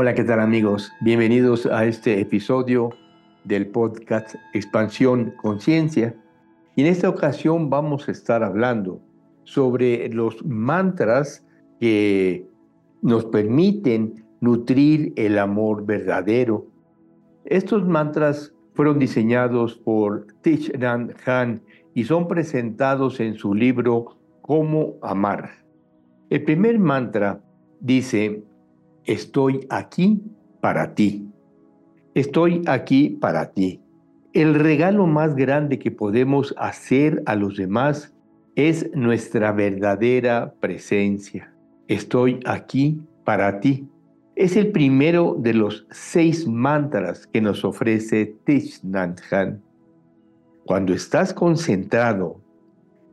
Hola, ¿qué tal amigos? Bienvenidos a este episodio del podcast Expansión Conciencia. Y en esta ocasión vamos a estar hablando sobre los mantras que nos permiten nutrir el amor verdadero. Estos mantras fueron diseñados por Thich Nhat Hanh y son presentados en su libro Cómo amar. El primer mantra dice, estoy aquí para ti. Estoy aquí para ti. El regalo más grande que podemos hacer a los demás es nuestra verdadera presencia. Estoy aquí para ti. Es el primero de los seis mantras que nos ofrece Thich. Cuando estás concentrado,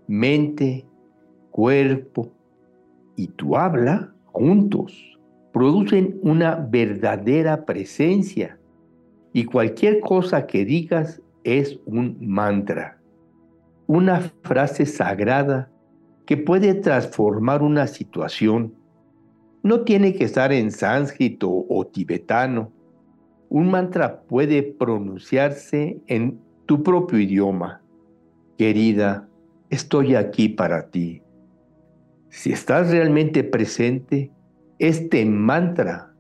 mente, cuerpo y tu habla juntos producen una verdadera presencia y cualquier cosa que digas es un mantra, una frase sagrada que puede transformar una situación. No tiene que estar en sánscrito o tibetano. Un mantra puede pronunciarse en tu propio idioma. Querida, estoy aquí para ti. Si estás realmente presente, este mantra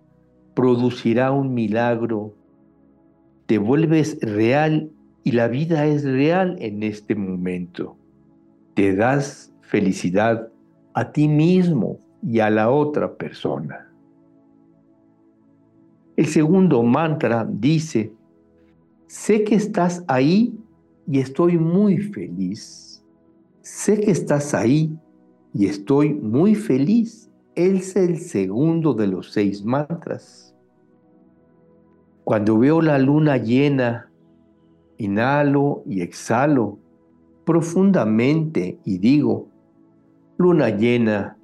producirá un milagro. Te vuelves real y la vida es real en este momento. Te das felicidad a ti mismo y a la otra persona. El segundo mantra dice, sé que estás ahí y estoy muy feliz. Sé que estás ahí y estoy muy feliz. Es el segundo de los seis mantras. Cuando veo la luna llena, inhalo y exhalo profundamente y digo, luna llena,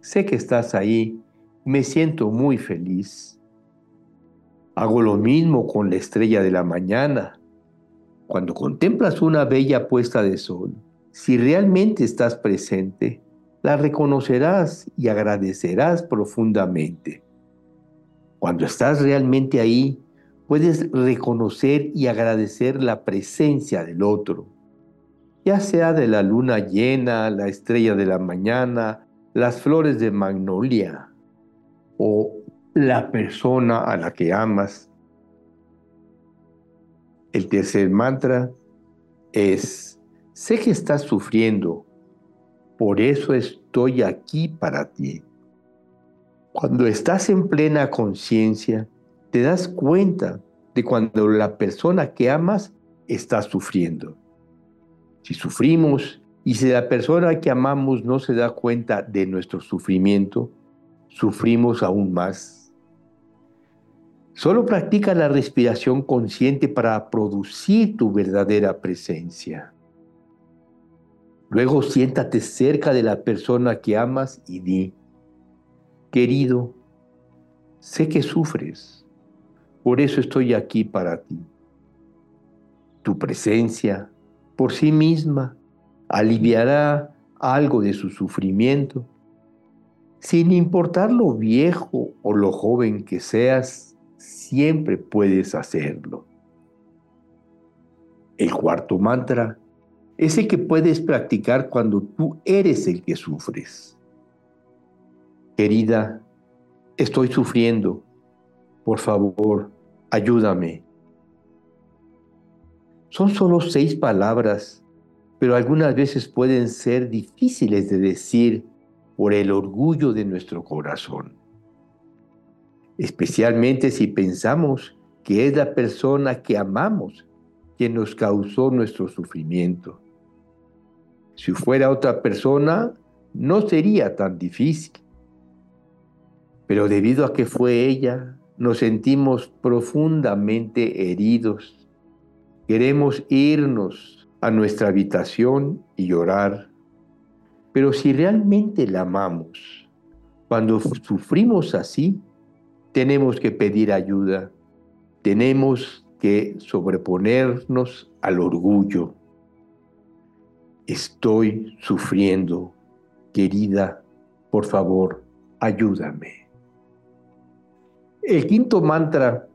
sé que estás ahí, me siento muy feliz. Hago lo mismo con la estrella de la mañana. Cuando contemplas una bella puesta de sol, si realmente estás presente, la reconocerás y agradecerás profundamente. Cuando estás realmente ahí, puedes reconocer y agradecer la presencia del otro, ya sea de la luna llena, la estrella de la mañana, las flores de magnolia o la persona a la que amas. El tercer mantra es, sé que estás sufriendo, por eso estoy aquí para ti. Cuando estás en plena conciencia, te das cuenta de cuando la persona que amas está sufriendo. Si sufrimos y si la persona que amamos no se da cuenta de nuestro sufrimiento, sufrimos aún más. Solo practica la respiración consciente para producir tu verdadera presencia. Luego siéntate cerca de la persona que amas y di, querido, sé que sufres, por eso estoy aquí para ti. Tu presencia, por sí misma, aliviará algo de su sufrimiento. Sin importar lo viejo o lo joven que seas, siempre puedes hacerlo. El cuarto mantra es el que puedes practicar cuando tú eres el que sufres. Querida, estoy sufriendo. Por favor, ayúdame. Son solo seis palabras pero algunas veces pueden ser difíciles de decir por el orgullo de nuestro corazón. Especialmente si pensamos que es la persona que amamos quien nos causó nuestro sufrimiento. Si fuera otra persona, no sería tan difícil. Pero debido a que fue ella, nos sentimos profundamente heridos. Queremos irnos a nuestra habitación y llorar. Pero si realmente la amamos, cuando sufrimos así, tenemos que pedir ayuda, tenemos que sobreponernos al orgullo. Estoy sufriendo, querida, por favor, ayúdame. El quinto mantra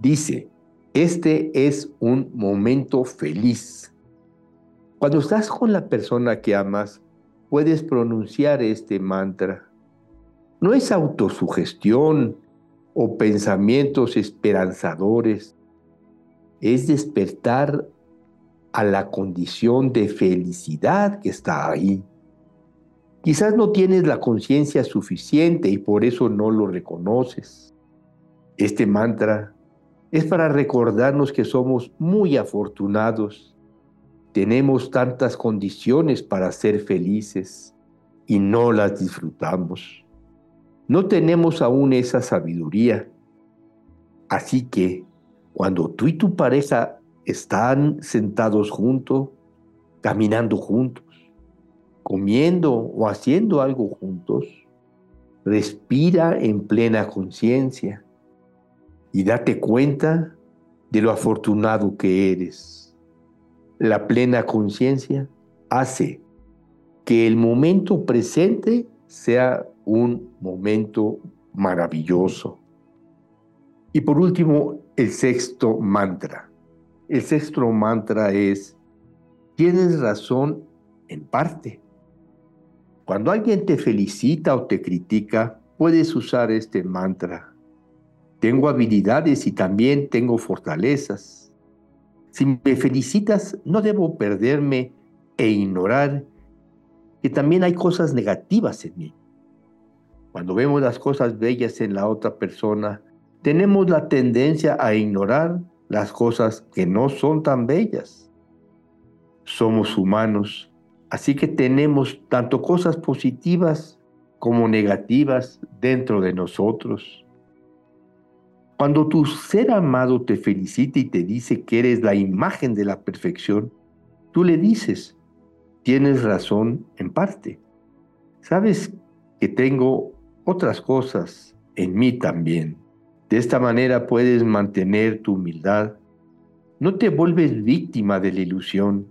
dice, este es un momento feliz. Cuando estás con la persona que amas, puedes pronunciar este mantra. No es autosugestión o pensamientos esperanzadores, es despertar a la condición de felicidad que está ahí. Quizás no tienes la conciencia suficiente y por eso no lo reconoces. Este mantra es para recordarnos que somos muy afortunados. Tenemos tantas condiciones para ser felices y no las disfrutamos. No tenemos aún esa sabiduría. Así que cuando tú y tu pareja están sentados juntos, caminando juntos, comiendo o haciendo algo juntos, respira en plena conciencia y date cuenta de lo afortunado que eres. La plena conciencia hace que el momento presente sea un momento maravilloso. Y por último, el sexto mantra. El sexto mantra es, tienes razón en parte. Cuando alguien te felicita o te critica, puedes usar este mantra. Tengo habilidades y también tengo fortalezas. Si me felicitas, no debo perderme e ignorar que también hay cosas negativas en mí. Cuando vemos las cosas bellas en la otra persona, tenemos la tendencia a ignorar las cosas que no son tan bellas. Somos humanos, así que tenemos tanto cosas positivas como negativas dentro de nosotros. Cuando tu ser amado te felicita y te dice que eres la imagen de la perfección, tú le dices, tienes razón en parte. Sabes que tengo otras cosas en mí también. De esta manera puedes mantener tu humildad. No te vuelves víctima de la ilusión,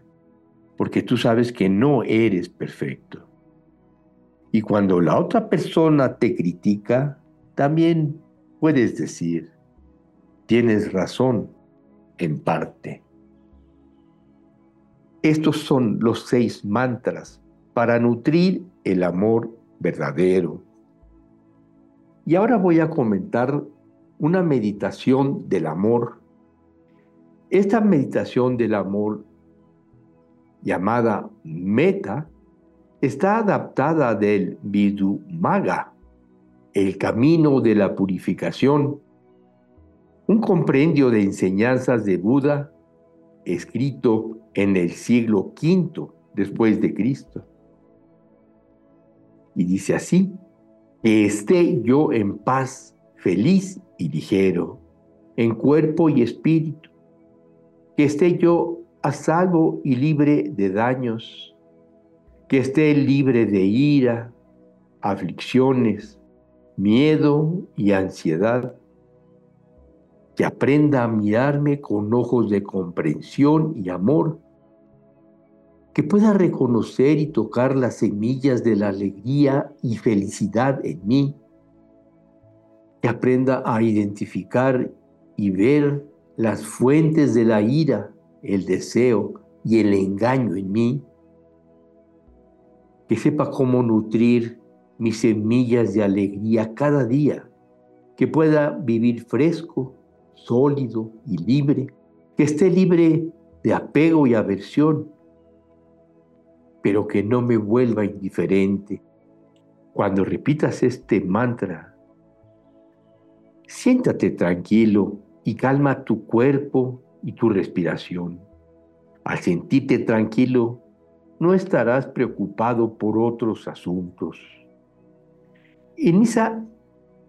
porque tú sabes que no eres perfecto. Y cuando la otra persona te critica, también puedes decir, tienes razón en parte. Estos son los seis mantras para nutrir el amor verdadero. Y ahora voy a comentar una meditación del amor. Esta meditación del amor, llamada Meta, está adaptada del Vidumaga, el camino de la purificación, un compendio de enseñanzas de Buda escrito en el siglo V después de Cristo. Y dice así, que esté yo en paz, feliz y ligero, en cuerpo y espíritu, que esté yo a salvo y libre de daños, que esté libre de ira, aflicciones, miedo y ansiedad, que aprenda a mirarme con ojos de comprensión y amor, que pueda reconocer y tocar las semillas de la alegría y felicidad en mí, que aprenda a identificar y ver las fuentes de la ira, el deseo y el engaño en mí, que sepa cómo nutrir mis semillas de alegría cada día, que pueda vivir fresco, sólido y libre, que esté libre de apego y aversión, pero que no me vuelva indiferente. Cuando repitas este mantra, Siéntate tranquilo y calma tu cuerpo y tu respiración. Al sentirte tranquilo, no estarás preocupado por otros asuntos. Inicia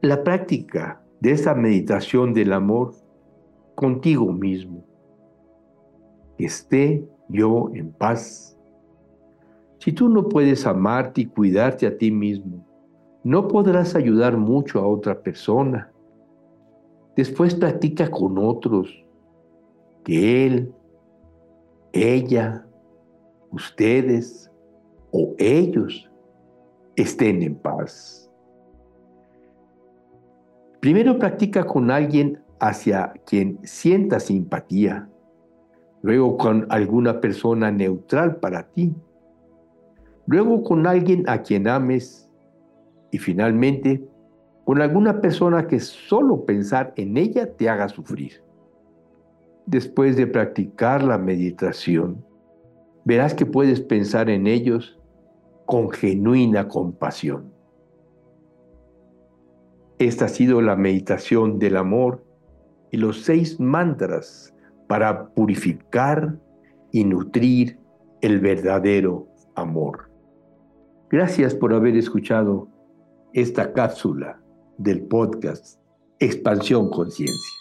la práctica de esa meditación del amor contigo mismo. esté yo en paz. Si tú no puedes amarte y cuidarte a ti mismo, no podrás ayudar mucho a otra persona. Después practica con otros, que él, ella, ustedes o ellos estén en paz. Primero practica con alguien hacia quien sienta simpatía, luego con alguna persona neutral para ti, luego con alguien a quien ames y finalmente con alguna persona que solo pensar en ella te haga sufrir. Después de practicar la meditación, verás que puedes pensar en ellos con genuina compasión. Esta ha sido la meditación del amor y los seis mantras para purificar y nutrir el verdadero amor. Gracias por haber escuchado esta cápsula del podcast Expansión Conciencia.